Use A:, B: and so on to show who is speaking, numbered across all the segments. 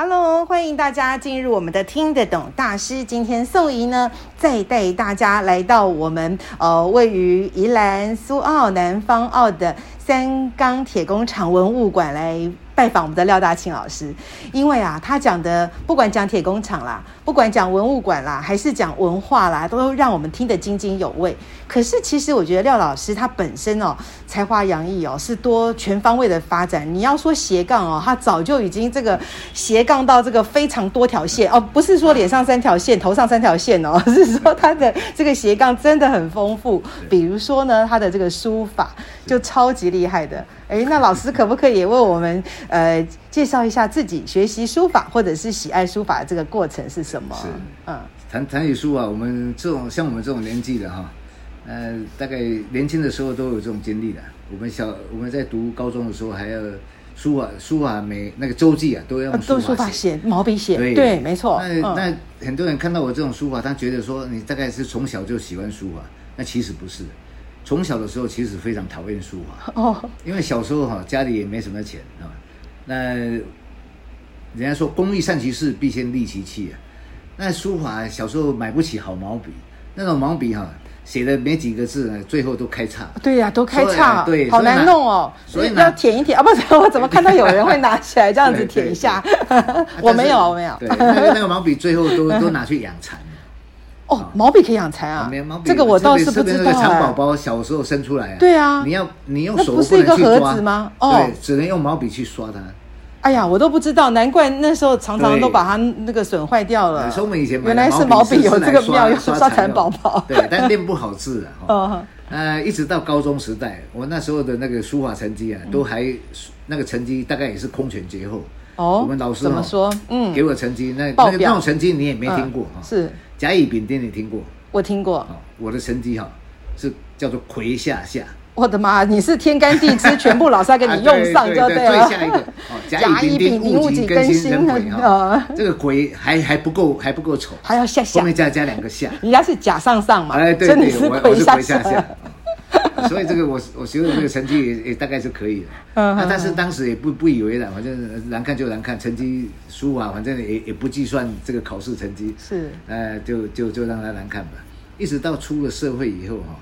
A: Hello，欢迎大家进入我们的听得懂大师。今天宋怡呢，再带大家来到我们呃位于宜兰苏澳南方澳的三钢铁工厂文物馆来。拜访我们的廖大庆老师，因为啊，他讲的不管讲铁工厂啦，不管讲文物馆啦，还是讲文化啦，都让我们听得津津有味。可是其实我觉得廖老师他本身哦，才华洋溢哦，是多全方位的发展。你要说斜杠哦，他早就已经这个斜杠到这个非常多条线哦，不是说脸上三条线，头上三条线哦，是说他的这个斜杠真的很丰富。比如说呢，他的这个书法就超级厉害的。哎，那老师可不可以也为我们呃介绍一下自己学习书法或者是喜爱书法的这个过程是什么？是，嗯，
B: 谈谈起书啊，我们这种像我们这种年纪的哈，呃，大概年轻的时候都有这种经历的。我们小我们在读高中的时候，还要书法书法每那个周记啊，都要用书法写，
A: 毛笔写。对对，没错。
B: 那那很多人看到我这种书法，他觉得说你大概是从小就喜欢书法，那其实不是。从小的时候其实非常讨厌书法哦，因为小时候哈家里也没什么钱啊。那人家说工欲善其事，必先利其器啊。那书法小时候买不起好毛笔，那种毛笔哈写的没几个字呢，最后都开叉。
A: 对呀，都开叉，对，好难弄哦。所以要舔一舔啊，不是我 怎么看到有人会拿起来这样子舔一下？我没有，我没有。
B: 对，那个那个毛笔最后都 都拿去养蚕。
A: 哦，毛笔可以养蚕啊！这个我倒是不知道。这个蚕
B: 宝宝小时候生出来啊。
A: 对啊。
B: 你要你用手不能去抓。
A: 那不是一个盒子吗？哦。
B: 对，只能用毛笔去刷它。
A: 哎呀，我都不知道，难怪那时候常常都把它那个损坏掉了。
B: 所以我们以前
A: 原来是毛笔有这个妙用，刷蚕宝宝。
B: 对，但练不好字啊。哦。呃，一直到高中时代，我那时候的那个书法成绩啊，都还那个成绩大概也是空前绝后。哦。我们老师怎么说？嗯。给我成绩，那那个那种成绩你也没听过哈？是。甲乙丙丁你听过？
A: 我听过，
B: 我的成绩哈是叫做魁下下。
A: 我的妈，你是天干地支全部老师要给你用上就对了。
B: 最下一个，甲乙丙丁戊己庚辛壬癸哈，这个癸还还不够还不够丑，
A: 还要下下，
B: 后面再加两个下。
A: 人家是甲上上嘛，
B: 哎对对，我我是癸下下。所以这个我我学的这个成绩也也大概是可以的。那但是当时也不不以为然，反正难看就难看，成绩输啊反正也也不计算这个考试成绩。是，呃，就就就让他难看吧。一直到出了社会以后哈，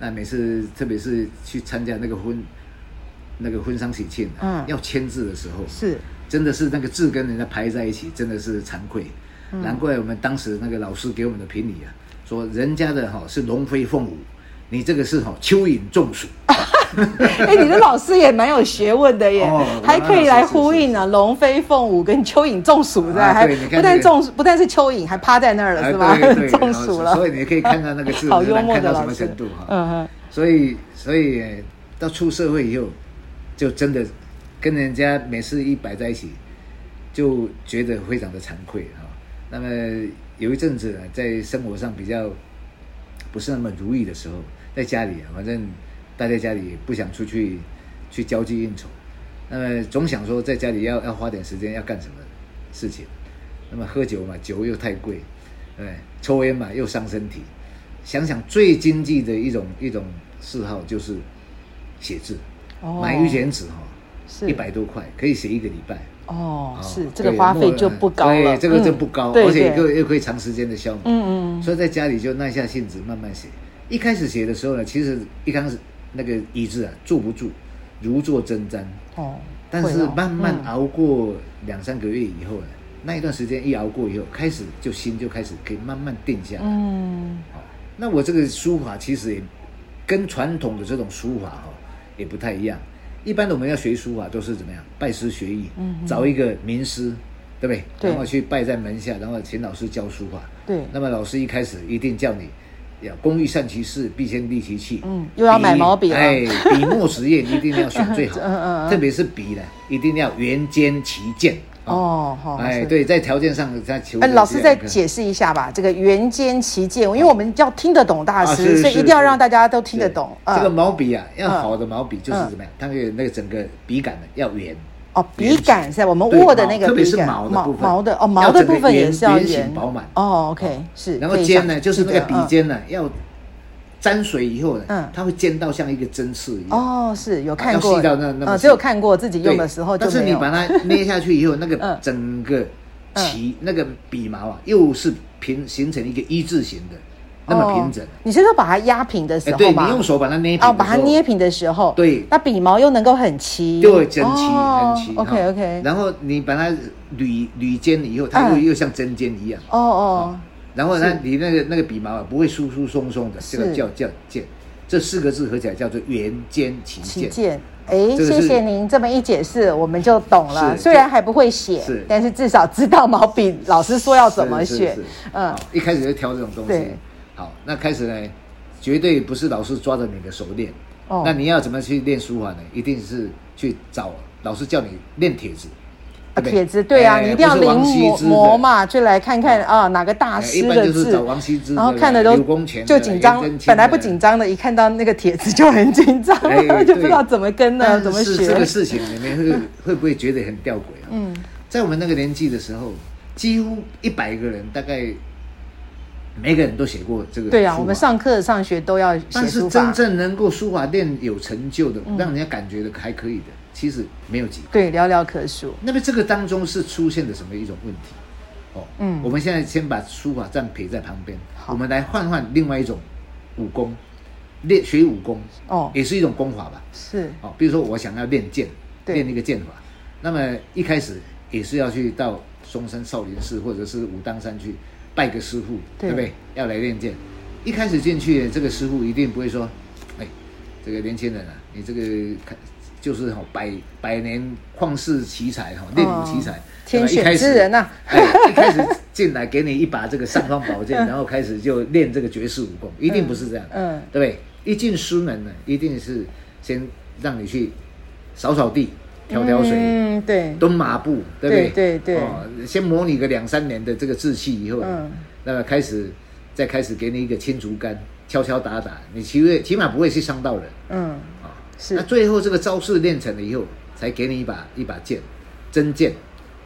B: 那每次特别是去参加那个婚那个婚丧喜庆，嗯，要签字的时候，是，真的是那个字跟人家排在一起，真的是惭愧。难怪我们当时那个老师给我们的评语啊，说人家的哈是龙飞凤舞。你这个是哈蚯蚓中暑，
A: 哎，你的老师也蛮有学问的耶，还可以来呼应呢，龙飞凤舞跟蚯蚓中暑的，还不但中不但是蚯蚓，还趴在那儿了是吧？中暑了，
B: 所以你可以看到那个字，好幽默的老师，看到什么程度哈？嗯嗯。所以所以到出社会以后，就真的跟人家每次一摆在一起，就觉得非常的惭愧哈。那么有一阵子在生活上比较不是那么如意的时候。在家里啊，反正待在家里不想出去去交际应酬，那么总想说在家里要要花点时间要干什么事情，那么喝酒嘛，酒又太贵，对，抽烟嘛又伤身体，想想最经济的一种一种嗜好就是写字，哦、买一卷纸哈，一百多块可以写一个礼拜，
A: 哦，哦是这个花费就不高了，
B: 对，这个就不高，嗯、而且又又可以长时间的消磨，嗯嗯，所以在家里就耐下性子慢慢写。一开始写的时候呢，其实一开始那个椅子啊坐不住，如坐针毡。哦。但是慢慢熬过两三个月以后呢，那一段时间一熬过以后，开始就心就开始可以慢慢定下来。嗯。那我这个书法其实也跟传统的这种书法哈也不太一样。一般的我们要学书法都是怎么样？拜师学艺，找一个名师，对不对？然后去拜在门下，然后请老师教书法。对。那么老师一开始一定叫你。要工欲善其事，必先利其器。
A: 嗯，又要买毛笔了。
B: 哎，笔墨纸砚一定要选最好的，嗯嗯，特别是笔呢，一定要圆尖齐健。哦，好，哎，对，在条件上再求。哎，
A: 老师再解释一下吧，这个圆尖齐健，因为我们要听得懂大师，所以一定要让大家都听得懂。
B: 这个毛笔啊，要好的毛笔就是怎么样？它那个那个整个笔杆呢要圆。
A: 哦，笔杆是吧？我们握的那个
B: 特别是毛的部分，
A: 毛的哦，毛的部分也是要圆
B: 饱满。
A: 哦，OK，是。
B: 然后尖呢，就是那个笔尖呢要。沾水以后呢，嗯，它会尖到像一个针刺一样。
A: 哦，是有看过，
B: 细到那那么细，
A: 只有看过自己用的时候。
B: 但是你把它 捏下去以后，那个整个鳍那个笔毛啊，又是平形成一个一字形的，那么平整。
A: 你是说把它压平的时候
B: 对，你用手把它捏平。哦，
A: 把它捏平的时候，
B: 对，
A: 那笔毛又能够很齐，
B: 对，整齐很齐。
A: OK OK。
B: 然后你把它捋捋尖以后，它又又像针尖一样。哦哦。然后呢，你那个那个笔毛啊，不会疏疏松松的，这个叫叫剑，这四个字合起来叫做圆尖其剑。
A: 哎，谢谢您这么一解释，我们就懂了。虽然还不会写，但是至少知道毛笔老师说要怎么选。
B: 嗯，一开始就挑这种东西。好，那开始呢，绝对不是老师抓着你的手练。哦。那你要怎么去练书法呢？一定是去找老师叫你练帖子。
A: 帖子对啊，你一定要临摹嘛，就来看看啊，哪个大师的字，然后看的都就紧张，本来不紧张的，一看到那个帖子就很紧张，就不知道怎么跟呢，怎么学。
B: 这个事情里面会会不会觉得很吊诡啊？嗯，在我们那个年纪的时候，几乎一百个人，大概每个人都写过这个。
A: 对啊，我们上课上学都要。但是
B: 真正能够书法练有成就的，让人家感觉的还可以的。其实没有几个，
A: 对，寥寥可数。
B: 那么这个当中是出现了什么一种问题？哦，嗯，我们现在先把书法暂撇在旁边，我们来换换另外一种武功，练学武功哦，也是一种功法吧？
A: 是
B: 哦，比如说我想要练剑，练一个剑法，那么一开始也是要去到嵩山少林寺或者是武当山去拜个师傅，对，对不对？要来练剑，一开始进去，这个师傅一定不会说，哎，这个年轻人啊，你这个看。就是哈百百年旷世奇才哈，练武奇才，
A: 天选之人呐！
B: 一开始进来给你一把这个尚方宝剑，然后开始就练这个绝世武功，一定不是这样，嗯，对不对？一进师门呢，一定是先让你去扫扫地、挑挑水，嗯，对，蹲马步，对不对？对对哦，先模拟个两三年的这个志气以后，嗯，那么开始再开始给你一个青竹竿，敲敲打打，你起码起码不会去伤到人，嗯。啊是那最后这个招式练成了以后，才给你一把一把剑，真剑。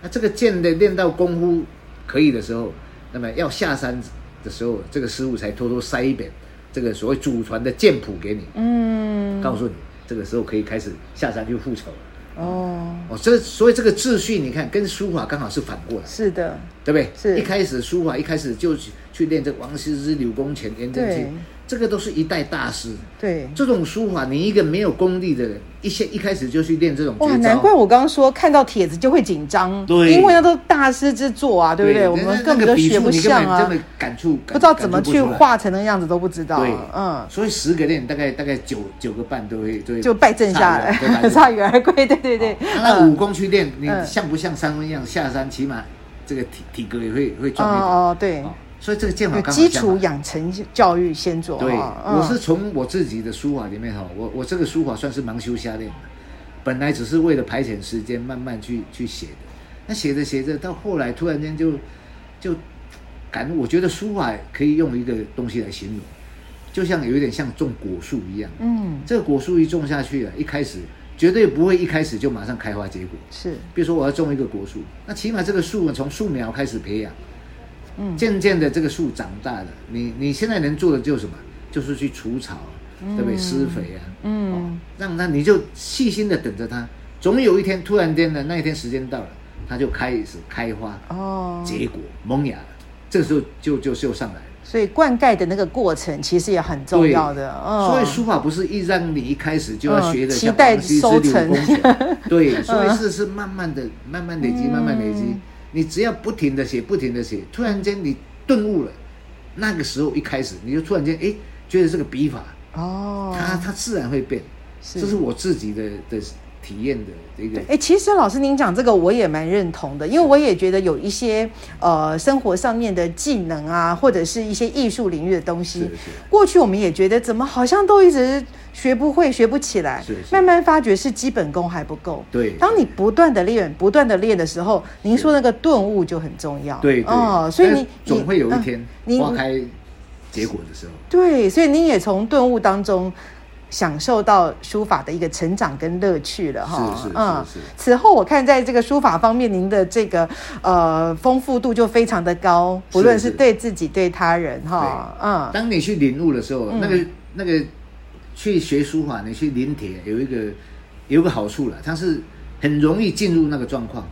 B: 那这个剑的练到功夫可以的时候，那么要下山的时候，这个师傅才偷偷塞一本这个所谓祖传的剑谱给你，嗯，告诉你这个时候可以开始下山去复仇了。哦哦，这所以这个秩序你看跟书法刚好是反过来，
A: 是的，
B: 对不对？是。一开始书法一开始就去去练这个王羲之、柳公权、颜真卿。这个都是一代大师，
A: 对。
B: 这种书法，你一个没有功力的人，一些一开始就去练这种，哇，
A: 难怪我刚刚说看到帖子就会紧张，对，因为那都是大师之作啊，对不对？我们根本都学不像啊，
B: 真的感触
A: 不知道怎么去画成那样子都不知道，对，嗯，
B: 所以十个练大概大概九九个半都会都会
A: 就败阵下来，鎩羽而归，对对对。
B: 那武功去练，你像不像三分一样下山，起码这个体体格也会会壮一点，哦对。所以这个剑法
A: 基础养成教育先做。
B: 对，我是从我自己的书法里面哈，我我这个书法算是盲修瞎练的，本来只是为了排遣时间，慢慢去去写的。那写着写着，到后来突然间就就感，我觉得书法可以用一个东西来形容，就像有一点像种果树一样。嗯，这个果树一种下去啊，一开始绝对不会一开始就马上开花结果。是，比如说我要种一个果树，那起码这个树从树苗开始培养。嗯，渐渐的这个树长大了，你你现在能做的就是什么？就是去除草，对不对？施肥啊，嗯，让它你就细心的等着它，总有一天突然间的那一天时间到了，它就开始开花哦，结果萌芽了，这个时候就就就上来了。
A: 所以灌溉的那个过程其实也很重要的。哦，
B: 所以书法不是一让你一开始就要学的像王羲之、柳公权，对，所以是是慢慢的、慢慢累积、慢慢累积。你只要不停的写，不停的写，突然间你顿悟了，那个时候一开始你就突然间哎，觉得这个笔法哦，它它自然会变，是这是。我自己的的体验的这个。
A: 哎，其实老师您讲这个我也蛮认同的，因为我也觉得有一些呃生活上面的技能啊，或者是一些艺术领域的东西，过去我们也觉得怎么好像都一直学不会、学不起来，慢慢发觉是基本功还不够。
B: 对，
A: 当你不断的练、不断的练的时候，您说那个顿悟就很重要。
B: 对，对
A: 哦，所以你
B: 总会有一天花开结果的时候。
A: 对，所以您也从顿悟当中。享受到书法的一个成长跟乐趣了哈，
B: 是是嗯，
A: 此后我看在这个书法方面，您的这个呃丰富度就非常的高，不论是对自己对他人哈，嗯。
B: 当你去领悟的时候，那个那个去学书法，你去临帖有一个有一个好处了，它是很容易进入那个状况，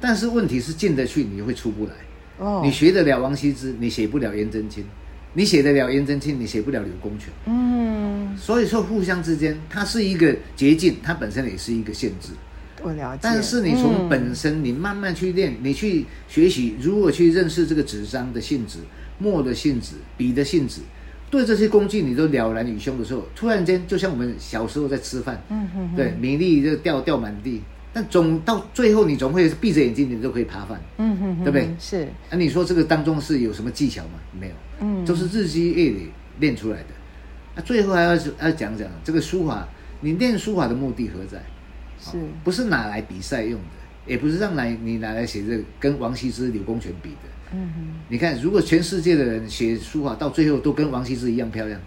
B: 但是问题是进得去你会出不来。哦，你学得了王羲之，你写不了颜真卿。你写得了颜真卿，你写不了柳公权。嗯，所以说互相之间，它是一个捷径，它本身也是一个限制。
A: 我了解。
B: 但是你从本身，你慢慢去练，嗯、你去学习如何去认识这个纸张的性质、墨的性质、笔的性质，对这些工具你都了然于胸的时候，突然间就像我们小时候在吃饭，嗯哼哼，对，米粒就掉掉满地。但总到最后，你总会闭着眼睛，你都可以扒饭，嗯哼哼，对不对？
A: 是。
B: 那、啊、你说这个当中是有什么技巧吗？没有，嗯，都是日积月累练出来的。那、啊、最后还要要讲讲这个书法，你练书法的目的何在？是，不是拿来比赛用的，也不是让来你拿来写这个跟王羲之、柳公权比的。嗯哼。你看，如果全世界的人写书法到最后都跟王羲之一样漂亮，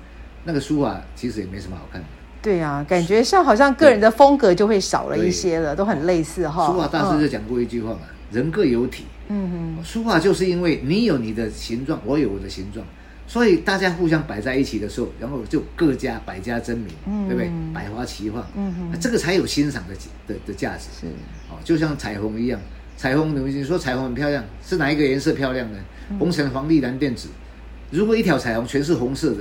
B: 那个书法其实也没什么好看的。
A: 对啊，感觉像好像个人的风格就会少了一些了，都很类似哈。
B: 书法大师就讲过一句话嘛，嗯、人各有体。嗯哼，书法就是因为你有你的形状，我有我的形状，所以大家互相摆在一起的时候，然后就各家百家争鸣，嗯、对不对？百花齐放，嗯哼，这个才有欣赏的的的价值。是，哦，就像彩虹一样，彩虹，你说彩虹很漂亮，是哪一个颜色漂亮呢？嗯、红橙黄绿蓝靛紫，如果一条彩虹全是红色的。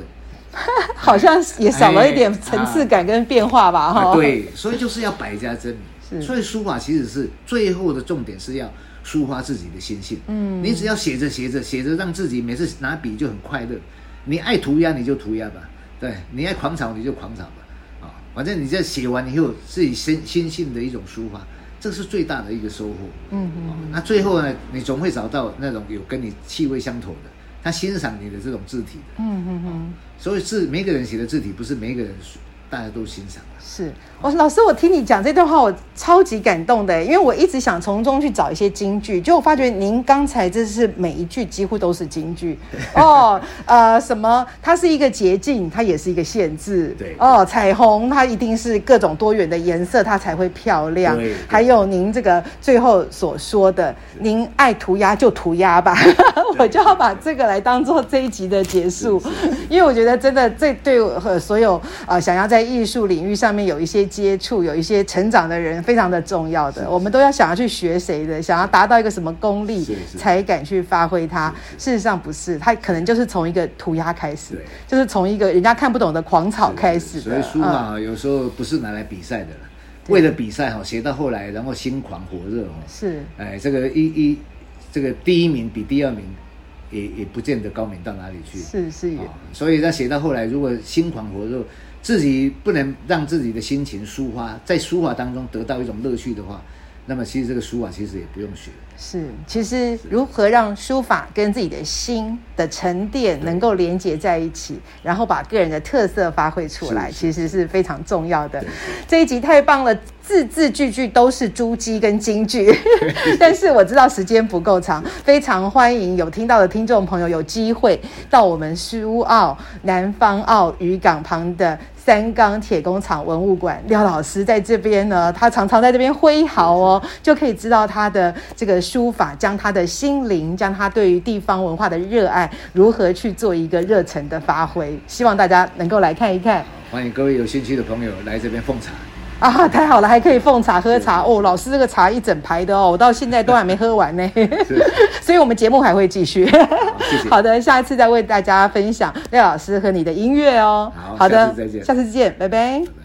A: 好像也少了一点层次感跟变化吧，哈、
B: 啊。对，所以就是要百家争鸣。是，所以书法其实是最后的重点是要抒发自己的心性。嗯，你只要写着写着写着，让自己每次拿笔就很快乐。你爱涂鸦你就涂鸦吧，对，你爱狂草你就狂草吧，啊，反正你这写完以后自己心心性的一种抒发，这是最大的一个收获。嗯嗯。那最后呢，你总会找到那种有跟你气味相投的。他欣赏你的这种字体的，嗯嗯嗯，所以字每个人写的字体，不是每一个人大家都欣赏。
A: 是，我老师，我听你讲这段话，我超级感动的，因为我一直想从中去找一些金句，就我发觉您刚才这是每一句几乎都是金句哦，呃，什么？它是一个捷径，它也是一个限制。对哦，彩虹它一定是各种多元的颜色，它才会漂亮。对，还有您这个最后所说的，您爱涂鸦就涂鸦吧，我就要把这个来当做这一集的结束，因为我觉得真的这对和所有呃想要在艺术领域上面。有一些接触，有一些成长的人，非常的重要的。我们都要想要去学谁的，想要达到一个什么功力，才敢去发挥它。事实上不是，他可能就是从一个涂鸦开始，就是从一个人家看不懂的狂草开始。
B: 所以书法有时候不是拿来比赛的，为了比赛哈，写到后来，然后心狂火热哦。是，哎，这个一一这个第一名比第二名也也不见得高明到哪里去。是是，所以他写到后来，如果心狂火热。自己不能让自己的心情抒发，在书法当中得到一种乐趣的话，那么其实这个书法其实也不用学。
A: 是，其实如何让书法跟自己的心的沉淀能够连接在一起，然后把个人的特色发挥出来，其实是非常重要的。这一集太棒了，字字句句都是珠玑跟金句。但是我知道时间不够长，非常欢迎有听到的听众朋友有机会到我们苏澳南方澳渔港旁的。三钢铁工厂文物馆，廖老师在这边呢，他常常在这边挥毫哦，就可以知道他的这个书法，将他的心灵，将他对于地方文化的热爱，如何去做一个热忱的发挥。希望大家能够来看一看。
B: 欢迎各位有兴趣的朋友来这边奉茶。
A: 啊，太好了，还可以奉茶喝茶哦。老师这个茶一整排的哦，我到现在都还没喝完呢。所以我们节目还会继续。好，谢谢。好的，下一次再为大家分享廖老师和你的音乐哦。好，好的，下次再见，下次见，拜拜。拜拜。